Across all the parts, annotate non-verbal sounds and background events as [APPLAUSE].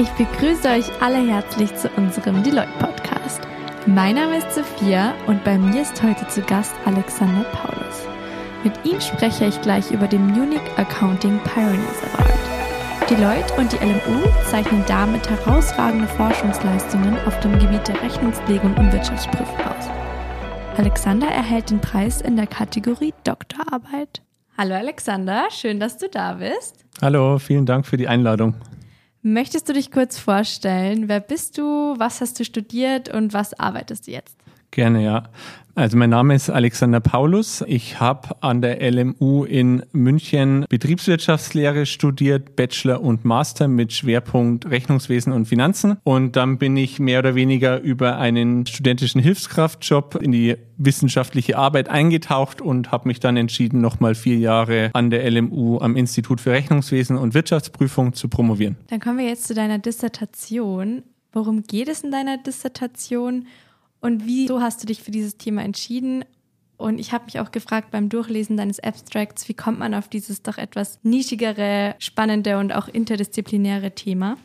Ich begrüße euch alle herzlich zu unserem Deloitte Podcast. Mein Name ist Sophia und bei mir ist heute zu Gast Alexander Paulus. Mit ihm spreche ich gleich über den Unique Accounting Pioneers Award. Deloitte und die LMU zeichnen damit herausragende Forschungsleistungen auf dem Gebiet der Rechnungslegung und Wirtschaftsprüfung aus. Alexander erhält den Preis in der Kategorie Doktorarbeit. Hallo Alexander, schön, dass du da bist. Hallo, vielen Dank für die Einladung. Möchtest du dich kurz vorstellen? Wer bist du? Was hast du studiert und was arbeitest du jetzt? Gerne, ja. Also mein Name ist Alexander Paulus. Ich habe an der LMU in München Betriebswirtschaftslehre studiert, Bachelor und Master mit Schwerpunkt Rechnungswesen und Finanzen. Und dann bin ich mehr oder weniger über einen studentischen Hilfskraftjob in die wissenschaftliche Arbeit eingetaucht und habe mich dann entschieden, nochmal vier Jahre an der LMU am Institut für Rechnungswesen und Wirtschaftsprüfung zu promovieren. Dann kommen wir jetzt zu deiner Dissertation. Worum geht es in deiner Dissertation? Und wieso hast du dich für dieses Thema entschieden? Und ich habe mich auch gefragt beim Durchlesen deines Abstracts, wie kommt man auf dieses doch etwas nischigere, spannende und auch interdisziplinäre Thema?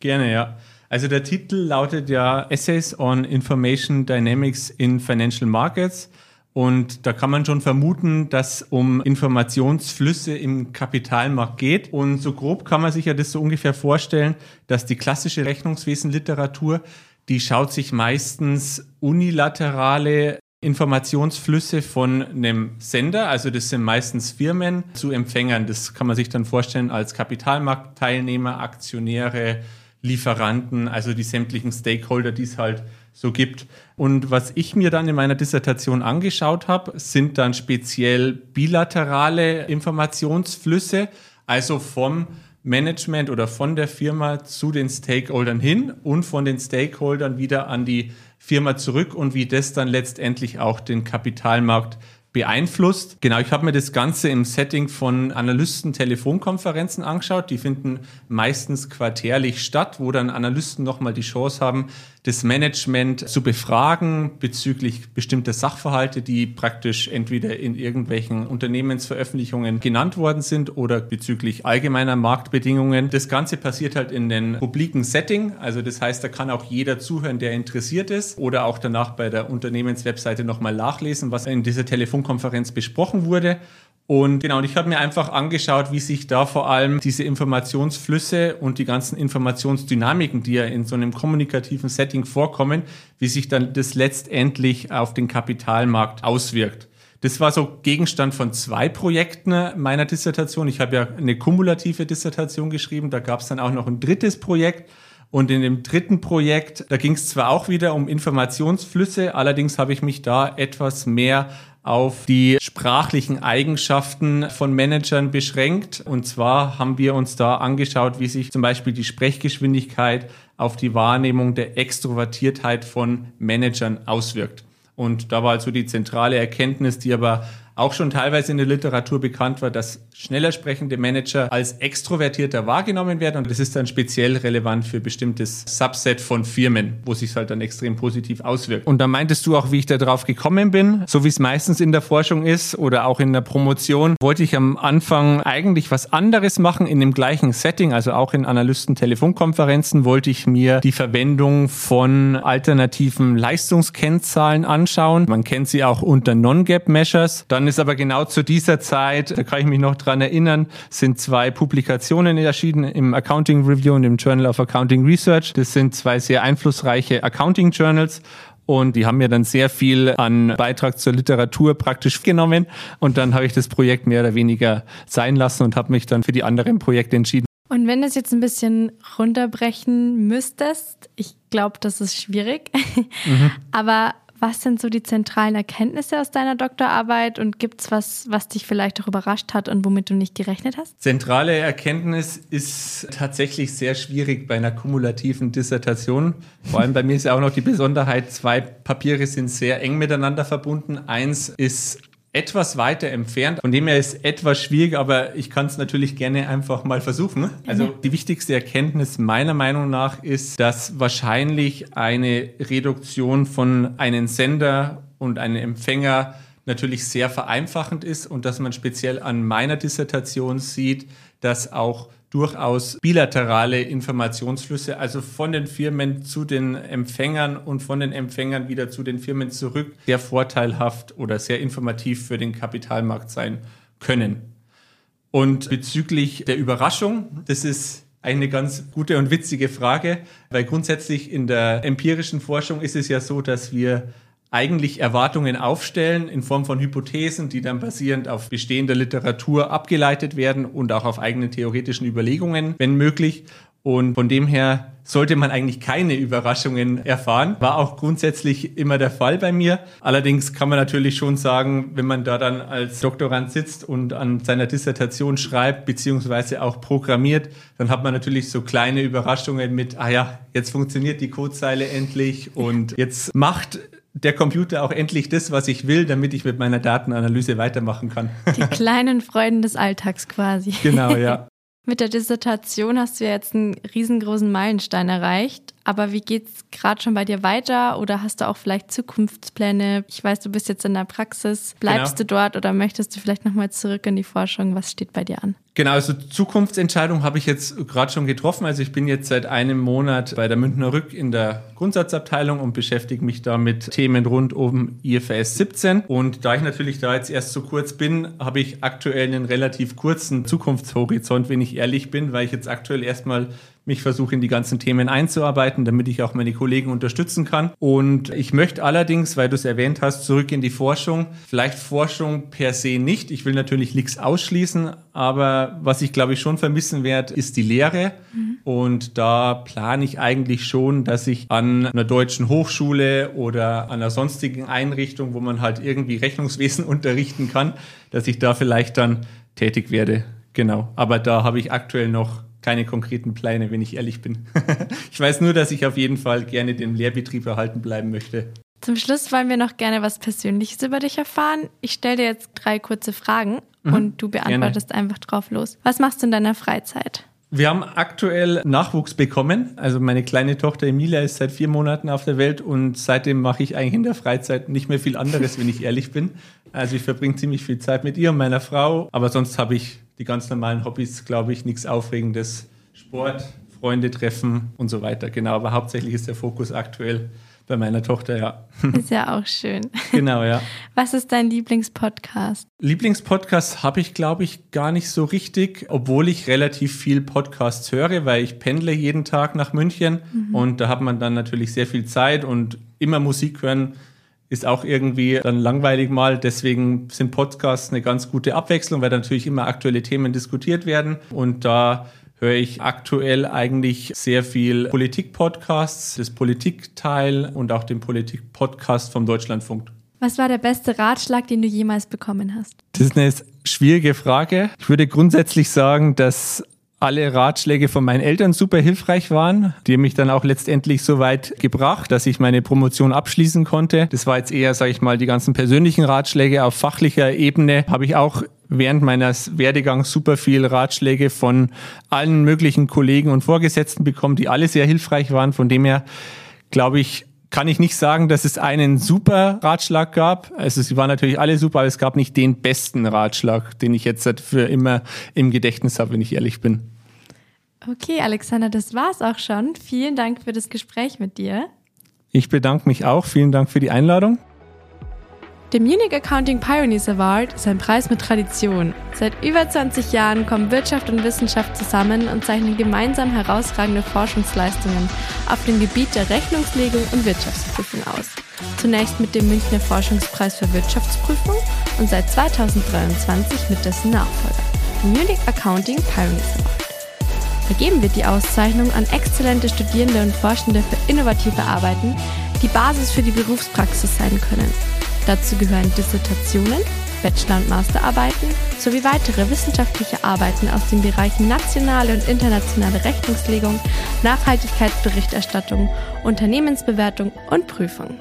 Gerne, ja. Also der Titel lautet ja Essays on Information Dynamics in Financial Markets. Und da kann man schon vermuten, dass um Informationsflüsse im Kapitalmarkt geht. Und so grob kann man sich ja das so ungefähr vorstellen, dass die klassische Rechnungswesenliteratur die schaut sich meistens unilaterale Informationsflüsse von einem Sender, also das sind meistens Firmen, zu Empfängern. Das kann man sich dann vorstellen als Kapitalmarktteilnehmer, Aktionäre, Lieferanten, also die sämtlichen Stakeholder, die es halt so gibt. Und was ich mir dann in meiner Dissertation angeschaut habe, sind dann speziell bilaterale Informationsflüsse, also vom Management oder von der Firma zu den Stakeholdern hin und von den Stakeholdern wieder an die Firma zurück und wie das dann letztendlich auch den Kapitalmarkt beeinflusst. Genau, ich habe mir das Ganze im Setting von Analysten-Telefonkonferenzen angeschaut. Die finden meistens quartärlich statt, wo dann Analysten nochmal die Chance haben, das Management zu befragen bezüglich bestimmter Sachverhalte, die praktisch entweder in irgendwelchen Unternehmensveröffentlichungen genannt worden sind oder bezüglich allgemeiner Marktbedingungen. Das Ganze passiert halt in den publiken Setting. Also das heißt, da kann auch jeder zuhören, der interessiert ist oder auch danach bei der Unternehmenswebseite nochmal nachlesen, was in dieser Telefonkonferenz besprochen wurde. Und genau, und ich habe mir einfach angeschaut, wie sich da vor allem diese Informationsflüsse und die ganzen Informationsdynamiken, die ja in so einem kommunikativen Setting vorkommen, wie sich dann das letztendlich auf den Kapitalmarkt auswirkt. Das war so Gegenstand von zwei Projekten meiner Dissertation. Ich habe ja eine kumulative Dissertation geschrieben, da gab es dann auch noch ein drittes Projekt. Und in dem dritten Projekt, da ging es zwar auch wieder um Informationsflüsse, allerdings habe ich mich da etwas mehr auf die sprachlichen Eigenschaften von Managern beschränkt. Und zwar haben wir uns da angeschaut, wie sich zum Beispiel die Sprechgeschwindigkeit auf die Wahrnehmung der Extrovertiertheit von Managern auswirkt. Und da war also die zentrale Erkenntnis, die aber auch schon teilweise in der Literatur bekannt war, dass schneller sprechende Manager als extrovertierter wahrgenommen werden. Und das ist dann speziell relevant für bestimmtes Subset von Firmen, wo sich halt dann extrem positiv auswirkt. Und da meintest du auch, wie ich da drauf gekommen bin, so wie es meistens in der Forschung ist oder auch in der Promotion, wollte ich am Anfang eigentlich was anderes machen in dem gleichen Setting, also auch in Analysten-Telefonkonferenzen wollte ich mir die Verwendung von alternativen Leistungskennzahlen anschauen. Man kennt sie auch unter Non-Gap-Measures. Dann ist aber genau zu dieser Zeit, da kann ich mich noch dran erinnern, sind zwei Publikationen erschienen im Accounting Review und im Journal of Accounting Research. Das sind zwei sehr einflussreiche Accounting Journals. Und die haben mir dann sehr viel an Beitrag zur Literatur praktisch genommen. Und dann habe ich das Projekt mehr oder weniger sein lassen und habe mich dann für die anderen Projekte entschieden. Und wenn du es jetzt ein bisschen runterbrechen müsstest, ich glaube, das ist schwierig, mhm. [LAUGHS] aber was sind so die zentralen Erkenntnisse aus deiner Doktorarbeit und gibt es was, was dich vielleicht auch überrascht hat und womit du nicht gerechnet hast? Zentrale Erkenntnis ist tatsächlich sehr schwierig bei einer kumulativen Dissertation. Vor allem bei mir ist ja auch noch die Besonderheit, zwei Papiere sind sehr eng miteinander verbunden. Eins ist etwas weiter entfernt. Von dem her ist etwas schwierig, aber ich kann es natürlich gerne einfach mal versuchen. Also mhm. die wichtigste Erkenntnis meiner Meinung nach ist, dass wahrscheinlich eine Reduktion von einem Sender und einem Empfänger natürlich sehr vereinfachend ist und dass man speziell an meiner Dissertation sieht, dass auch durchaus bilaterale Informationsflüsse, also von den Firmen zu den Empfängern und von den Empfängern wieder zu den Firmen zurück, sehr vorteilhaft oder sehr informativ für den Kapitalmarkt sein können. Und bezüglich der Überraschung, das ist eine ganz gute und witzige Frage, weil grundsätzlich in der empirischen Forschung ist es ja so, dass wir eigentlich Erwartungen aufstellen in Form von Hypothesen, die dann basierend auf bestehender Literatur abgeleitet werden und auch auf eigenen theoretischen Überlegungen, wenn möglich. Und von dem her sollte man eigentlich keine Überraschungen erfahren. War auch grundsätzlich immer der Fall bei mir. Allerdings kann man natürlich schon sagen, wenn man da dann als Doktorand sitzt und an seiner Dissertation schreibt, beziehungsweise auch programmiert, dann hat man natürlich so kleine Überraschungen mit, ah ja, jetzt funktioniert die Codezeile endlich und jetzt macht der Computer auch endlich das, was ich will, damit ich mit meiner Datenanalyse weitermachen kann. Die kleinen Freuden des Alltags quasi. Genau, ja. [LAUGHS] Mit der Dissertation hast du ja jetzt einen riesengroßen Meilenstein erreicht. Aber wie geht's gerade schon bei dir weiter oder hast du auch vielleicht Zukunftspläne? Ich weiß, du bist jetzt in der Praxis. Bleibst genau. du dort oder möchtest du vielleicht nochmal zurück in die Forschung? Was steht bei dir an? Genau, also Zukunftsentscheidung habe ich jetzt gerade schon getroffen. Also ich bin jetzt seit einem Monat bei der Münchner Rück in der Grundsatzabteilung und beschäftige mich da mit Themen rund um IFRS 17. Und da ich natürlich da jetzt erst so kurz bin, habe ich aktuell einen relativ kurzen Zukunftshorizont, wenn ich ehrlich bin, weil ich jetzt aktuell erstmal mich versuche in die ganzen Themen einzuarbeiten, damit ich auch meine Kollegen unterstützen kann. Und ich möchte allerdings, weil du es erwähnt hast, zurück in die Forschung. Vielleicht Forschung per se nicht. Ich will natürlich nichts ausschließen, aber was ich glaube ich schon vermissen werde, ist die Lehre. Mhm. Und da plane ich eigentlich schon, dass ich an einer deutschen Hochschule oder an einer sonstigen Einrichtung, wo man halt irgendwie Rechnungswesen [LAUGHS] unterrichten kann, dass ich da vielleicht dann tätig werde. Genau. Aber da habe ich aktuell noch keine konkreten Pläne, wenn ich ehrlich bin. [LAUGHS] ich weiß nur, dass ich auf jeden Fall gerne den Lehrbetrieb erhalten bleiben möchte. Zum Schluss wollen wir noch gerne was Persönliches über dich erfahren. Ich stelle dir jetzt drei kurze Fragen mhm, und du beantwortest gerne. einfach drauf los. Was machst du in deiner Freizeit? Wir haben aktuell Nachwuchs bekommen. Also meine kleine Tochter Emilia ist seit vier Monaten auf der Welt und seitdem mache ich eigentlich in der Freizeit nicht mehr viel anderes, wenn ich ehrlich bin. Also ich verbringe ziemlich viel Zeit mit ihr und meiner Frau, aber sonst habe ich die ganz normalen Hobbys, glaube ich, nichts Aufregendes. Sport, Freunde treffen und so weiter. Genau, aber hauptsächlich ist der Fokus aktuell bei meiner Tochter, ja. [LAUGHS] Ist ja auch schön. Genau, ja. Was ist dein Lieblingspodcast? Lieblingspodcast habe ich, glaube ich, gar nicht so richtig, obwohl ich relativ viel Podcasts höre, weil ich pendle jeden Tag nach München mhm. und da hat man dann natürlich sehr viel Zeit und immer Musik hören ist auch irgendwie dann langweilig mal. Deswegen sind Podcasts eine ganz gute Abwechslung, weil natürlich immer aktuelle Themen diskutiert werden. Und da höre ich aktuell eigentlich sehr viel Politik-Podcasts, das Politikteil und auch den Politik-Podcast vom Deutschlandfunk. Was war der beste Ratschlag, den du jemals bekommen hast? Das ist eine schwierige Frage. Ich würde grundsätzlich sagen, dass alle Ratschläge von meinen Eltern super hilfreich waren. Die mich dann auch letztendlich so weit gebracht, dass ich meine Promotion abschließen konnte. Das war jetzt eher, sage ich mal, die ganzen persönlichen Ratschläge. Auf fachlicher Ebene habe ich auch während meines Werdegangs super viel Ratschläge von allen möglichen Kollegen und Vorgesetzten bekommen, die alle sehr hilfreich waren. Von dem her glaube ich, kann ich nicht sagen, dass es einen super Ratschlag gab. Also sie waren natürlich alle super, aber es gab nicht den besten Ratschlag, den ich jetzt für immer im Gedächtnis habe, wenn ich ehrlich bin. Okay, Alexander, das war's auch schon. Vielen Dank für das Gespräch mit dir. Ich bedanke mich auch. Vielen Dank für die Einladung. Der Munich Accounting Pioneers Award ist ein Preis mit Tradition. Seit über 20 Jahren kommen Wirtschaft und Wissenschaft zusammen und zeichnen gemeinsam herausragende Forschungsleistungen auf dem Gebiet der Rechnungslegung und Wirtschaftsprüfung aus. Zunächst mit dem Münchner Forschungspreis für Wirtschaftsprüfung und seit 2023 mit dessen Nachfolger, dem Munich Accounting Pioneers Award. Vergeben wird die Auszeichnung an exzellente Studierende und Forschende für innovative Arbeiten, die Basis für die Berufspraxis sein können. Dazu gehören Dissertationen, Bachelor- und Masterarbeiten sowie weitere wissenschaftliche Arbeiten aus den Bereichen nationale und internationale Rechnungslegung, Nachhaltigkeitsberichterstattung, Unternehmensbewertung und Prüfung.